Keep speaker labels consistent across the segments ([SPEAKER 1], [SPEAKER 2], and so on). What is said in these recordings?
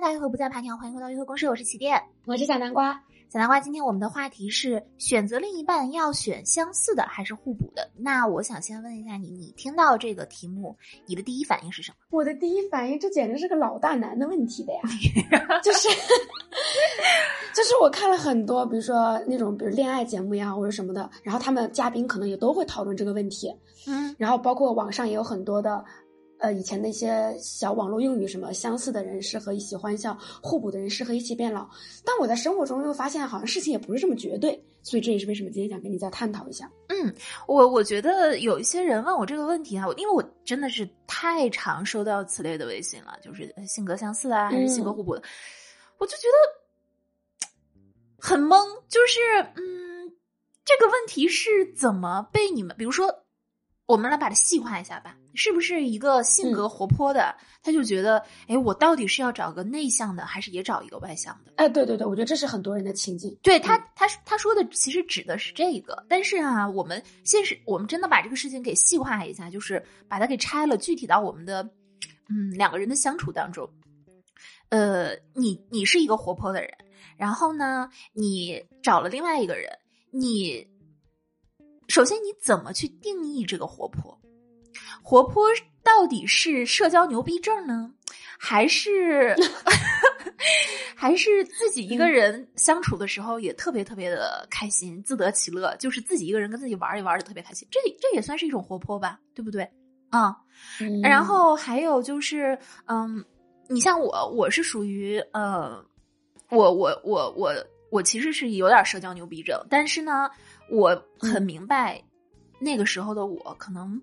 [SPEAKER 1] 大鱼河不再爬墙，欢迎回到约会公社，我是起点，
[SPEAKER 2] 我是小南瓜。
[SPEAKER 1] 小南瓜，今天我们的话题是选择另一半要选相似的还是互补的？那我想先问一下你，你听到这个题目，你的第一反应是什么？
[SPEAKER 2] 我的第一反应，这简直是个老大难的问题的呀，就是 就是我看了很多，比如说那种比如恋爱节目呀或者什么的，然后他们嘉宾可能也都会讨论这个问题，
[SPEAKER 1] 嗯，
[SPEAKER 2] 然后包括网上也有很多的。呃，以前那些小网络用语，什么相似的人适合一起欢笑，互补的人适合一起变老。但我在生活中又发现，好像事情也不是这么绝对。所以这也是为什么今天想跟你再探讨一下。
[SPEAKER 1] 嗯，我我觉得有一些人问我这个问题啊，因为我真的是太常收到此类的微信了，就是性格相似啊，还是性格互补的，我就觉得很懵。就是嗯，这个问题是怎么被你们，比如说。我们来把它细化一下吧，是不是一个性格活泼的，他就觉得，哎，我到底是要找个内向的，还是也找一个外向的？
[SPEAKER 2] 哎，对对对，我觉得这是很多人的情境。
[SPEAKER 1] 对他，他他说的其实指的是这个，但是啊，我们现实，我们真的把这个事情给细化一下，就是把它给拆了，具体到我们的，嗯，两个人的相处当中，呃，你你是一个活泼的人，然后呢，你找了另外一个人，你。首先，你怎么去定义这个活泼？活泼到底是社交牛逼症呢，还是 还是自己一个人相处的时候也特别特别的开心，自得其乐？就是自己一个人跟自己玩一玩的特别开心，这这也算是一种活泼吧，对不对？啊，然后还有就是，嗯，你像我，我是属于呃，我我我我我其实是有点社交牛逼症，但是呢。我很明白，那个时候的我可能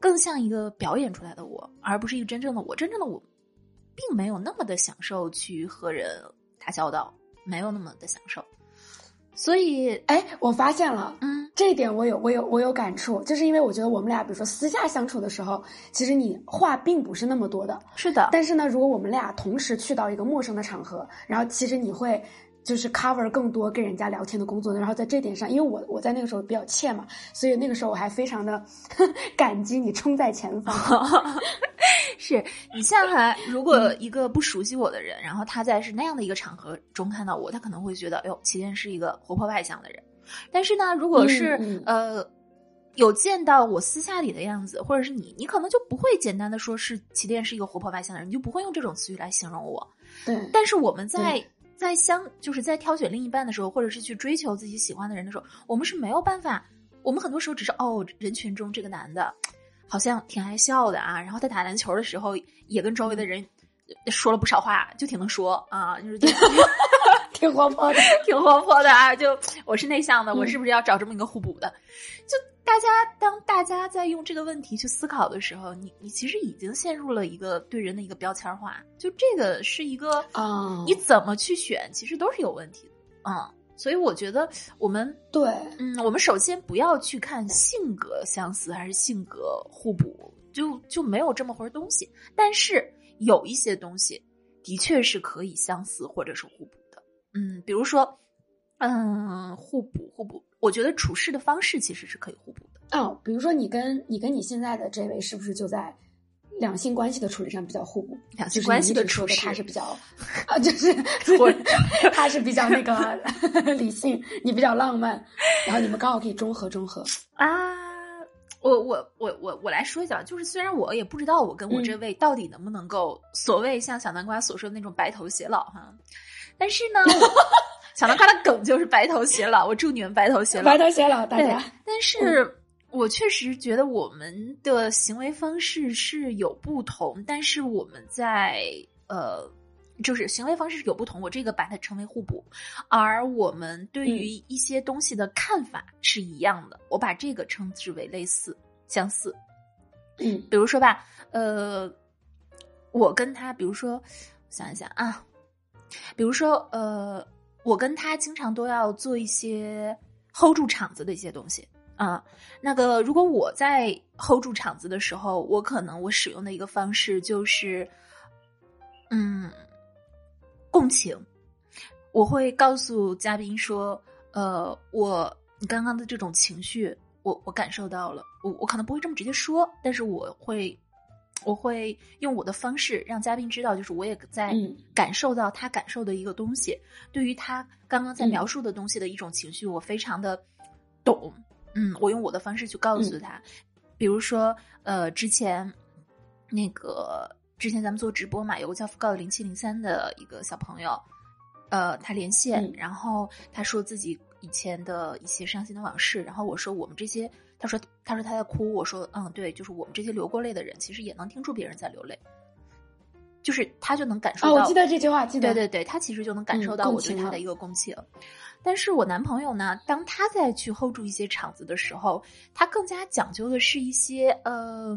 [SPEAKER 1] 更像一个表演出来的我，而不是一个真正的我。真正的我，并没有那么的享受去和人打交道，没有那么的享受。所以，
[SPEAKER 2] 哎，我发现了，
[SPEAKER 1] 嗯，
[SPEAKER 2] 这一点我有，我有，我有感触，就是因为我觉得我们俩，比如说私下相处的时候，其实你话并不是那么多的，
[SPEAKER 1] 是的。
[SPEAKER 2] 但是呢，如果我们俩同时去到一个陌生的场合，然后其实你会。就是 cover 更多跟人家聊天的工作，然后在这点上，因为我我在那个时候比较欠嘛，所以那个时候我还非常的 感激你冲在前方。
[SPEAKER 1] 是你像哈，如果一个不熟悉我的人，然后他在是那样的一个场合中看到我，他可能会觉得，哎呦，齐天是一个活泼外向的人。但是呢，如果是呃有见到我私下里的样子，或者是你，你可能就不会简单的说是齐天是一个活泼外向的人，你就不会用这种词语来形容我。
[SPEAKER 2] 对，
[SPEAKER 1] 但是我们在。在相就是在挑选另一半的时候，或者是去追求自己喜欢的人的时候，我们是没有办法。我们很多时候只是哦，人群中这个男的，好像挺爱笑的啊。然后在打篮球的时候，也跟周围的人说了不少话，就挺能说啊，就是
[SPEAKER 2] 挺活泼的，
[SPEAKER 1] 挺活泼的啊。就我是内向的，我是不是要找这么一个互补的？就。大家当大家在用这个问题去思考的时候，你你其实已经陷入了一个对人的一个标签化，就这个是一个
[SPEAKER 2] 啊，
[SPEAKER 1] 你怎么去选，其实都是有问题的啊。所以我觉得我们
[SPEAKER 2] 对，
[SPEAKER 1] 嗯，我们首先不要去看性格相似还是性格互补，就就没有这么回东西。但是有一些东西的确是可以相似或者是互补的，嗯，比如说，嗯，互补互补。我觉得处事的方式其实是可以互补的
[SPEAKER 2] 哦。比如说，你跟你跟你现在的这位是不是就在两性关系的处理上比较互补？
[SPEAKER 1] 两性关系的处
[SPEAKER 2] 理，他是比较 啊，就是我 他是比较那个理性，你比较浪漫，然后你们刚好可以中和中和
[SPEAKER 1] 啊。我我我我我来说一下，就是虽然我也不知道我跟我这位到底能不能够所谓像小南瓜所说的那种白头偕老哈，但是呢。小南瓜的梗就是白头偕老，我祝你们白头偕老，
[SPEAKER 2] 白头偕老，大家。
[SPEAKER 1] 但是我确实觉得我们的行为方式是有不同，但是我们在呃，就是行为方式是有不同，我这个把它称为互补，而我们对于一些东西的看法是一样的，我把这个称之为类似、相似。
[SPEAKER 2] 嗯，
[SPEAKER 1] 比如说吧，呃，我跟他，比如说想一想啊，比如说呃。我跟他经常都要做一些 hold 住场子的一些东西啊。那个，如果我在 hold 住场子的时候，我可能我使用的一个方式就是，嗯，共情。我会告诉嘉宾说：“呃，我你刚刚的这种情绪，我我感受到了。我我可能不会这么直接说，但是我会我会用我的方式让嘉宾知道，就是我也在
[SPEAKER 2] 嗯
[SPEAKER 1] 感受到他感受的一个东西。对于他刚刚在
[SPEAKER 2] 嗯
[SPEAKER 1] 描述的东西的一种情绪，我非常的懂。嗯，我用我的方式去告诉他。比如说，呃，之前那个之前咱们做直播嘛，有个叫福告的零七零三的一个小朋友，呃，他连线，
[SPEAKER 2] 嗯
[SPEAKER 1] 然后他说自己以前的一些伤心的往事，然后我说我们这些，他说他说他在哭，我说嗯对，就是我们这些流过泪的人，其实也能听出别人在流泪，就是他就能感受
[SPEAKER 2] 啊，
[SPEAKER 1] 到，
[SPEAKER 2] 我记得这句话，记得
[SPEAKER 1] 对对对，他其实就能感
[SPEAKER 2] 嗯
[SPEAKER 1] 受到我对他的一个共情。但是我男朋友呢，当他在去 hold 住一些场子的时候，他更加讲究的是一些呃，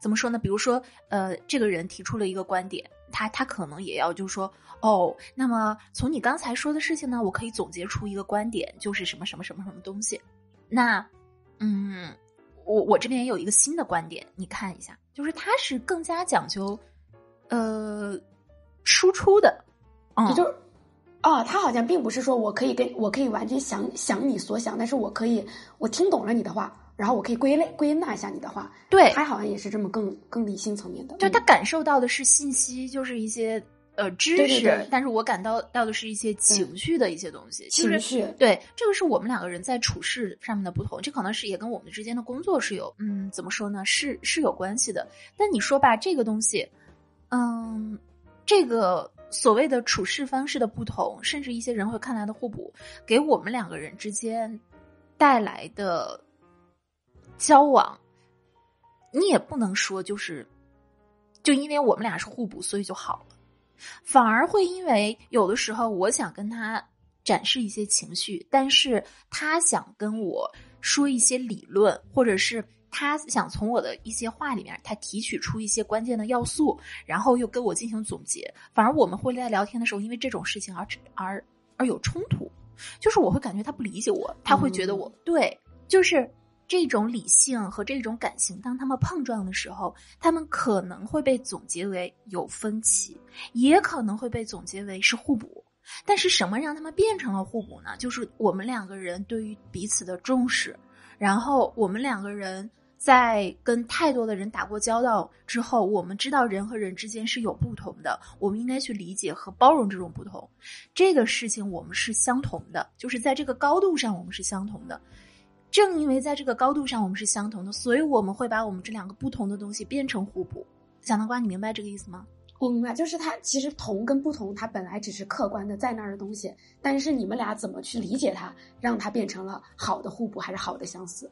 [SPEAKER 1] 怎么说呢？比如说呃，这个人提出了一个观点，他他可能也要就说哦，那么从你刚才说的事情呢，我可以总结出一个观点，就是什么什么什么什么东西。那嗯，我我这边也有一个新的观点，你看一下，就是他是更加讲究呃输出的，嗯，
[SPEAKER 2] 也就是，哦，他好像并不是说我可以跟我可以完全想想你所想，但是我可以我听懂了你的话，然后我可以归类归纳一下你的话。
[SPEAKER 1] 对，
[SPEAKER 2] 他好像也是这么更更理性层面的。
[SPEAKER 1] 就他
[SPEAKER 2] 嗯
[SPEAKER 1] 感受到的是信息，就是一些呃知识，
[SPEAKER 2] 对对对
[SPEAKER 1] 但是我感到到的是一些情绪的一些东西，就是
[SPEAKER 2] 情绪，
[SPEAKER 1] 对，这个是我们两个人在处事上面的不同，这可能是也跟我们之间的工作是有，嗯，怎么说呢？是是有关系的。但你说吧，这个东西，嗯，这个所谓的处事方式的不同，甚至一些人会看来的互补，给我们两个人之间带来的交往，你也不能说就是，就因为我们俩是互补，所以就好了。反而会因为有的时候我想跟他展示一些情绪，但是他想跟我说一些理论，或者是他想从我的一些话里面他提取出一些关键的要素，然后又跟我进行总结。反而我们会在聊天的时候，因为这种事情而而而有冲突，就是我会感觉他不理解我，他会觉得我、对，就是。这种理性和这种感性，当他们碰撞的时候，他们可能会被总结为有分歧，也可能会被总结为是互补。但是什么让他们变成了互补呢？就是我们两个人对于彼此的重视，然后我们两个人在跟太多的人打过交道之后，我们知道人和人之间是有不同的，我们应该去理解和包容这种不同。这个事情我们是相同的，就是在这个高度上我们是相同的。正因为在这个高度上我们是相同的，所以我们会把我们这两个不同的东西变成互补。小南瓜，你明白这个意思吗？
[SPEAKER 2] 我明白，就是它其实同跟不同，它本来只是客观的在那儿的东西，但是你们俩怎么去理解它，让它变成了好的互补还是好的相似，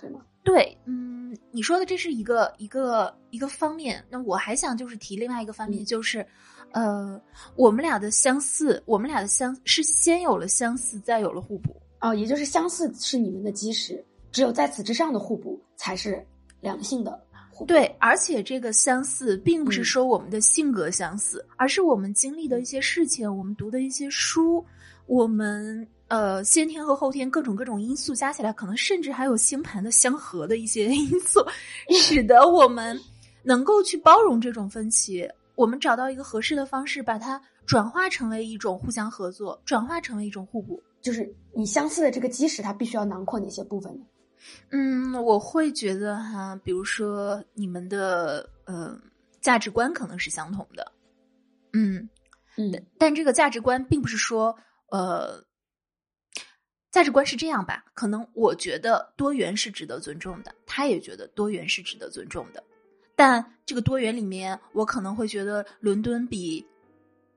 [SPEAKER 2] 对吗？
[SPEAKER 1] 对，嗯，你说的这是一个一个一个方面。那我还想就是提另外一个方面，
[SPEAKER 2] 嗯
[SPEAKER 1] 就是，呃，我们俩的相似，我们俩的相是先有了相似，再有了互补。
[SPEAKER 2] 哦，也就是相似是你们的基石，只有在此之上的互补才是良性的互补。
[SPEAKER 1] 对，而且这个相似并不是
[SPEAKER 2] 嗯
[SPEAKER 1] 说我们的性格相似，而是我们经历的一些事情，我们读的一些书，我们呃先天和后天各种各种因素加起来，可能甚至还有星盘的相合的一些 因素，使得我们能够去包容这种分歧。我们找到一个合适的方式，把它转化成为一种互相合作，转化成为一种互补。
[SPEAKER 2] 就是你相似的这个基石，它必须要囊括哪些部分呢？
[SPEAKER 1] 嗯，我会觉得哈，比如说你们的呃价值观可能是相同的，嗯，
[SPEAKER 2] 嗯
[SPEAKER 1] 但这个价值观并不是说呃，价值观是这样吧？可能我觉得多元是值得尊重的，他也觉得多元是值得尊重的，但这个多元里面，我可能会觉得伦敦比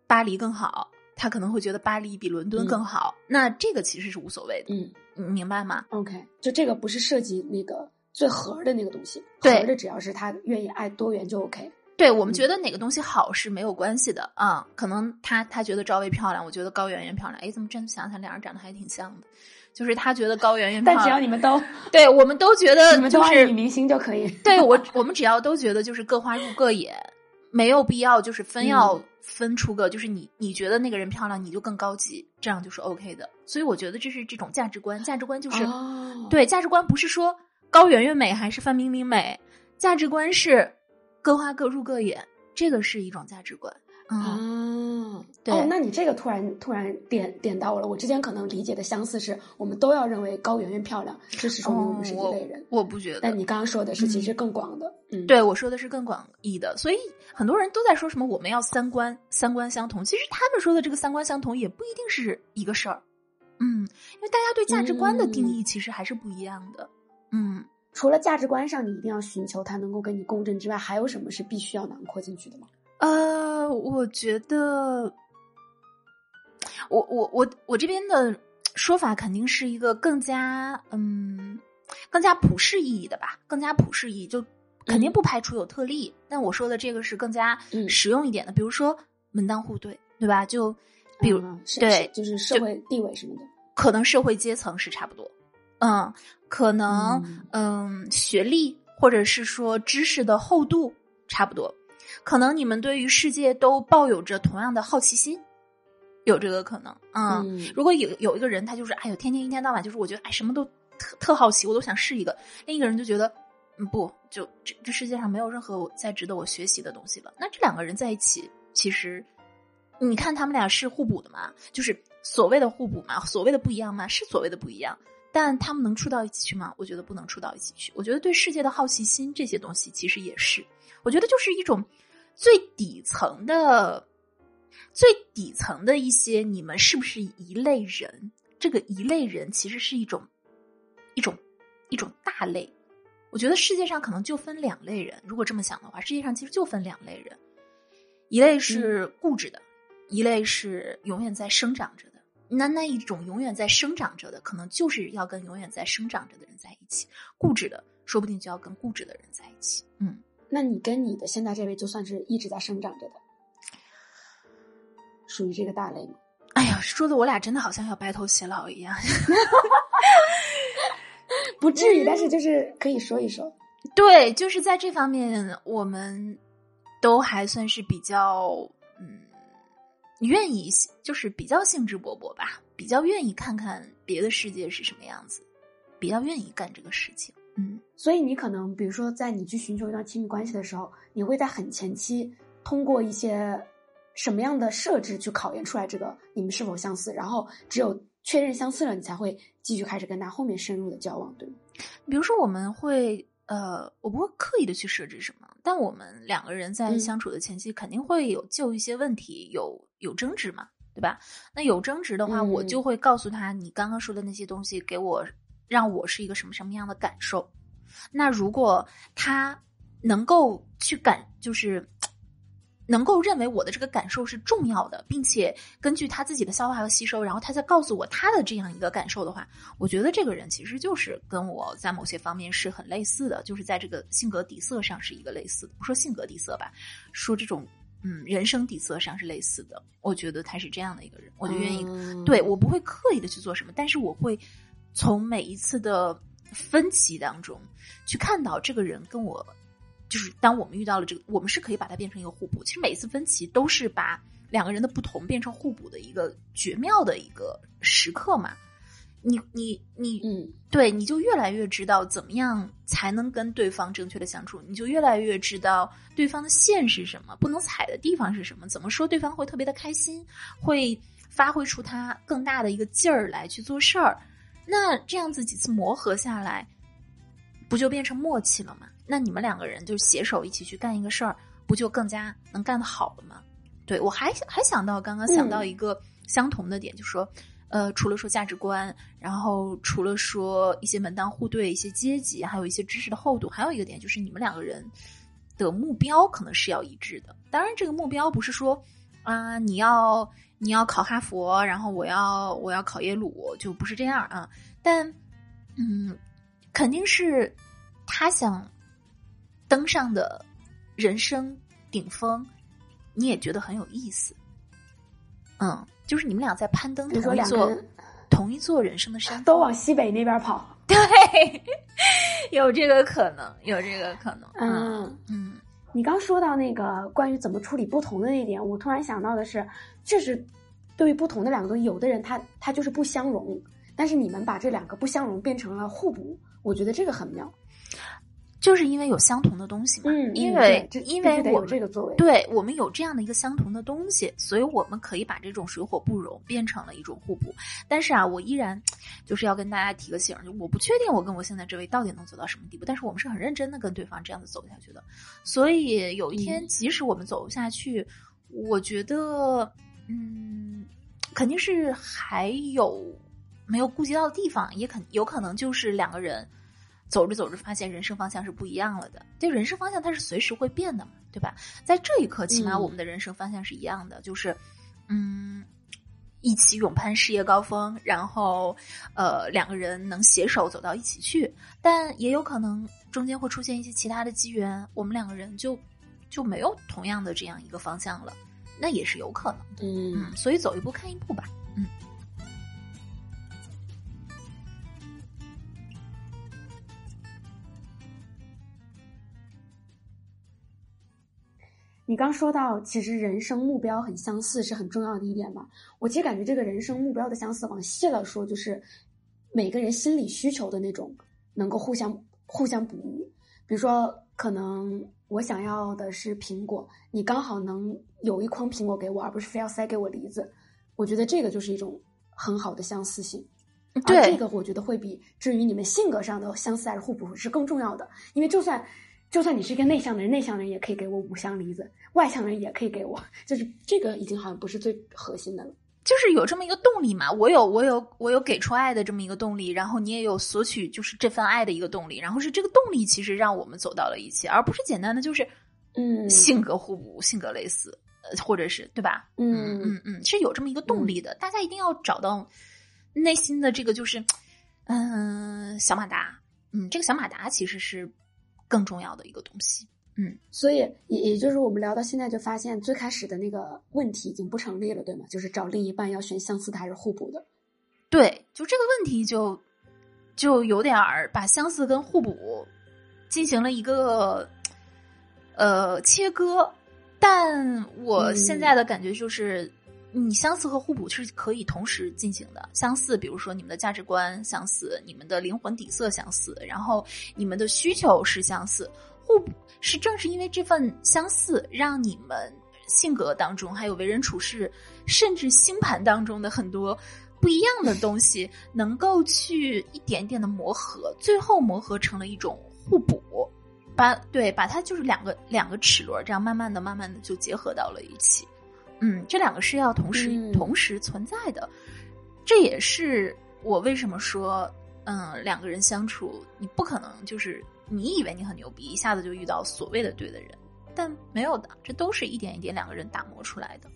[SPEAKER 1] 巴黎更好，他可能会觉得巴黎比伦敦更好，那这个其实是无所谓的，
[SPEAKER 2] 嗯
[SPEAKER 1] 你明白吗
[SPEAKER 2] ？，OK，就这个不是涉及那个最核儿的那个东西，
[SPEAKER 1] 对
[SPEAKER 2] 核的只要是他愿意爱多元就 OK。
[SPEAKER 1] 对我们
[SPEAKER 2] 嗯
[SPEAKER 1] 觉得哪个东西好是没有关系的啊、可能他他觉得赵薇漂亮，我觉得高圆圆漂亮，哎，怎么真想想俩人长得还挺像的？就是他觉得高圆圆漂亮但，
[SPEAKER 2] 只要你们都
[SPEAKER 1] 对我们都觉得
[SPEAKER 2] 你们都
[SPEAKER 1] 就是
[SPEAKER 2] 女明星就可以。
[SPEAKER 1] 对我我们只要都觉得就是各花入各眼，没有必要就是分要
[SPEAKER 2] 嗯
[SPEAKER 1] 分出个就是你你觉得那个人漂亮，你就更高级，这样就是 OK 的。所以我觉得这是这种价值观，价值观就是、
[SPEAKER 2] 哦，
[SPEAKER 1] 对价值观不是说高圆圆美还是范冰冰美，价值观是各花各入各眼，这个是一种价值观。嗯，
[SPEAKER 2] 啊，
[SPEAKER 1] 对
[SPEAKER 2] 哦，那你这个突然突然点点到我了。我之前可能理解的相似是，我们都要认为高圆圆漂亮，这是说明我们是一类人。
[SPEAKER 1] 哦我不觉得。
[SPEAKER 2] 但你刚刚说的是其实更广的，嗯，
[SPEAKER 1] 对我说的是更广义的，所以很多人都在说什么我们要三观三观相同，其实他们说的这个三观相同也不一定是一个事儿，嗯，因为大家对价值观的定义其实还是不一样的，嗯。
[SPEAKER 2] 除了价值观上你一定要寻求它能够跟你共振之外，还有什么是必须要囊括进去的吗？
[SPEAKER 1] 呃，我觉得，我我我我这边的说法肯定是一个更加嗯更加普世意义的吧，更加普世意义，就肯定不排除有特例。但我说的这个是更加
[SPEAKER 2] 嗯
[SPEAKER 1] 实用一点的，比如说门当户对，对吧？就比如、
[SPEAKER 2] 嗯
[SPEAKER 1] 对
[SPEAKER 2] 就是社会地位什么的。
[SPEAKER 1] 可能社会阶层是差不多，嗯，可能
[SPEAKER 2] 嗯
[SPEAKER 1] 嗯学历或者是说知识的厚度差不多，可能你们对于世界都抱有着同样的好奇心，有这个可能，嗯。
[SPEAKER 2] 嗯
[SPEAKER 1] 如果有有一个人，他就是哎呦，天天一天到晚就是我觉得哎什么都特特好奇，我都想试一个；另一个人就觉得嗯不，就这这世界上没有任何我再值得我学习的东西了。那这两个人在一起，其实你看他们俩是互补的嘛？就是所谓的互补嘛，所谓的不一样嘛，是所谓的不一样。但他们能处到一起去吗？我觉得不能处到一起去。我觉得对世界的好奇心这些东西其实也是，我觉得就是一种最底层的、最底层的一些，你们是不是一类人？这个一类人其实是一种一种一种大类。我觉得世界上可能就分两类人。如果这么想的话，世界上其实就分两类人，一类是固执的，一类是永远在生长着的。那那一种永远在生长着的，可能就是要跟永远在生长着的人在一起；固执的，说不定就要跟固执的人在一起。嗯，
[SPEAKER 2] 那你跟你的现在这位就算是一直在生长着的，属于这个大类吗？
[SPEAKER 1] 哎呀，说的我俩真的好像要白头偕老一样。
[SPEAKER 2] 不至于，但是就是可以说一说。
[SPEAKER 1] 对，就是在这方面，我们都还算是比较嗯愿意，就是比较兴致勃勃吧，比较愿意看看别的世界是什么样子，比较愿意干这个事情。嗯，
[SPEAKER 2] 所以你可能，比如说，在你去寻求一段亲密关系的时候，你会在很前期通过一些什么样的设置去考验出来这个你们是否相似，然后只有确认相似了，你才会继续开始跟他后面深入的交往，对吗？
[SPEAKER 1] 比如说我们会呃，我不会刻意的去设置什么，但我们两个人在
[SPEAKER 2] 嗯
[SPEAKER 1] 相处的前期肯定会有就一些问题有有争执嘛，对吧？那有争执的话，
[SPEAKER 2] 嗯
[SPEAKER 1] 我就会告诉他你刚刚说的那些东西给我让我是一个什么什么样的感受。那如果他能够去感，就是能够认为我的这个感受是重要的，并且根据他自己的消化和吸收，然后他再告诉我他的这样一个感受的话，我觉得这个人其实就是跟我在某些方面是很类似的，就是在这个性格底色上是一个类似的。不说性格底色吧，说这种嗯人生底色上是类似的。我觉得他是这样的一个人，我就愿意、
[SPEAKER 2] 嗯
[SPEAKER 1] 对我不会刻意的去做什么，但是我会从每一次的分歧当中去看到这个人跟我。就是当我们遇到了这个，我们是可以把它变成一个互补。其实每一次分歧都是把两个人的不同变成互补的一个绝妙的一个时刻嘛。你你你，
[SPEAKER 2] 嗯，
[SPEAKER 1] 对，你就越来越知道怎么样才能跟对方正确的相处，你就越来越知道对方的线是什么，不能踩的地方是什么，怎么说对方会特别的开心，会发挥出他更大的一个劲儿来去做事儿。那这样子几次磨合下来，不就变成默契了吗？那你们两个人就携手一起去干一个事儿，不就更加能干得好了吗？对我还还想到刚刚想到一个相同的点，就说，呃，除了说价值观，然后除了说一些门当户对、一些阶级，还有一些知识的厚度，还有一个点就是你们两个人的目标可能是要一致的。当然，这个目标不是说啊、你要你要考哈佛，然后我要我要考耶鲁，就不是这样啊。但嗯，肯定是他想登上的人生顶峰，你也觉得很有意思。嗯，就是你们俩在攀登同一座
[SPEAKER 2] 两个
[SPEAKER 1] 同一座人生的山，
[SPEAKER 2] 都往西北那边跑。
[SPEAKER 1] 对，有这个可能，有这个可能。嗯
[SPEAKER 2] 嗯，
[SPEAKER 1] 嗯
[SPEAKER 2] 你刚说到那个关于怎么处理不同的那一点，我突然想到的是，确实对于不同的两个东西，有的人他他就是不相容，但是你们把这两个不相容变成了互补，我觉得这个很妙。
[SPEAKER 1] 就是因为有相同的东西嘛，
[SPEAKER 2] 嗯，
[SPEAKER 1] 因为因为我们
[SPEAKER 2] 这个作为，
[SPEAKER 1] 对我们有这样的一个相同的东西，所以我们可以把这种水火不容变成了一种互补。但是啊，我依然就是要跟大家提个醒，就我不确定我跟我现在这位到底能走到什么地步，但是我们是很认真的跟对方这样子走下去的。所以有一天，
[SPEAKER 2] 嗯
[SPEAKER 1] 即使我们走不下去，我觉得，嗯，肯定是还有没有顾及到的地方，也肯有可能就是两个人。走着走着，发现人生方向是不一样了的。就人生方向它是随时会变的嘛，对吧？在这一刻，起码
[SPEAKER 2] 嗯
[SPEAKER 1] 我们的人生方向是一样的，就是，嗯，一起勇攀事业高峰，然后，呃，两个人能携手走到一起去。但也有可能中间会出现一些其他的机缘，我们两个人就就没有同样的这样一个方向了，那也是有可能的。
[SPEAKER 2] 嗯
[SPEAKER 1] 嗯，所以走一步看一步吧。
[SPEAKER 2] 你刚说到，其实人生目标很相似是很重要的一点吧。我其实感觉这个人生目标的相似，往细了说，就是每个人心理需求的那种能够互相互相哺育。比如说，可能我想要的是苹果，你刚好能有一筐苹果给我，而不是非要塞给我梨子。我觉得这个就是一种很好的相似性。而
[SPEAKER 1] 对
[SPEAKER 2] 这个我觉得会比至于你们性格上的相似还是互补是更重要的，因为就算就算你是一个内向的人，内向人也可以给我五香梨子，外向人也可以给我，就是这个已经好像不是最核心的了。
[SPEAKER 1] 就是有这么一个动力嘛，我有我有我有给出爱的这么一个动力，然后你也有索取就是这份爱的一个动力，然后是这个动力其实让我们走到了一起，而不是简单的就是
[SPEAKER 2] 嗯
[SPEAKER 1] 性格互补、性格类似，呃，或者是对吧？
[SPEAKER 2] 嗯
[SPEAKER 1] 嗯嗯，是有这么一个动力的，大家一定要找到内心的这个就是嗯、小马达，嗯，这个小马达其实是更重要的一个东西。
[SPEAKER 2] 嗯所以也也就是我们聊到现在，就发现最开始的那个问题已经不成立了，对吗？就是找另一半要选相似的还是互补的？
[SPEAKER 1] 对，就这个问题就就有点儿把相似跟互补进行了一个呃切割，但我现在的感觉就是，你相似和互补是可以同时进行的。相似，比如说你们的价值观相似，你们的灵魂底色相似，然后你们的需求是相似，互补是正是因为这份相似，让你们性格当中，还有为人处事，甚至星盘当中的很多不一样的东西，能够去一点点的磨合，最后磨合成了一种互补。把对把它就是两个两个齿轮，这样慢慢的、慢慢的就结合到了一起。嗯，这两个是要同时、
[SPEAKER 2] 嗯
[SPEAKER 1] 同时存在的。这也是我为什么说，嗯，两个人相处，你不可能就是你以为你很牛逼，一下子就遇到所谓的对的人，但没有的，这都是一点一点两个人打磨出来的。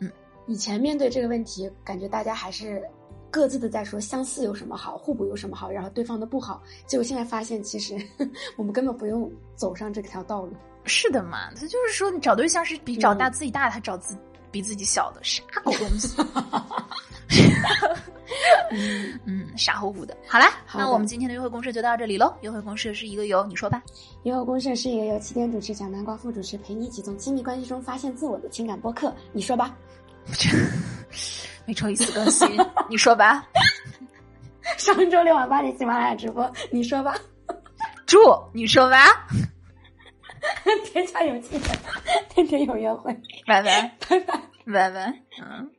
[SPEAKER 2] 嗯以前面对这个问题，感觉大家还是各自的在说相似有什么好，互补有什么好，然后对方的不好。结果现在发现，其实 我们根本不用走上这条道路。
[SPEAKER 1] 是的嘛，他就是说，你找对象是比找大
[SPEAKER 2] 嗯
[SPEAKER 1] 自己大的，还找自比自己小的，啥狗东西？嗯，傻乎乎的。好啦，
[SPEAKER 2] 好
[SPEAKER 1] 那我们今天的约会公式就到这里喽。约会公式是一个由你说吧，
[SPEAKER 2] 约会公社是一个由起点主持蒋南瓜副主持陪你一起从亲密关系中发现自我的情感播客。你说吧，
[SPEAKER 1] 每周一次更新，你说吧。
[SPEAKER 2] 上周六晚八点喜马拉雅直播。你说吧，
[SPEAKER 1] 祝你说吧，
[SPEAKER 2] 天下有情人，天天有约会。
[SPEAKER 1] 拜拜，
[SPEAKER 2] 拜拜。
[SPEAKER 1] 拜拜，嗯。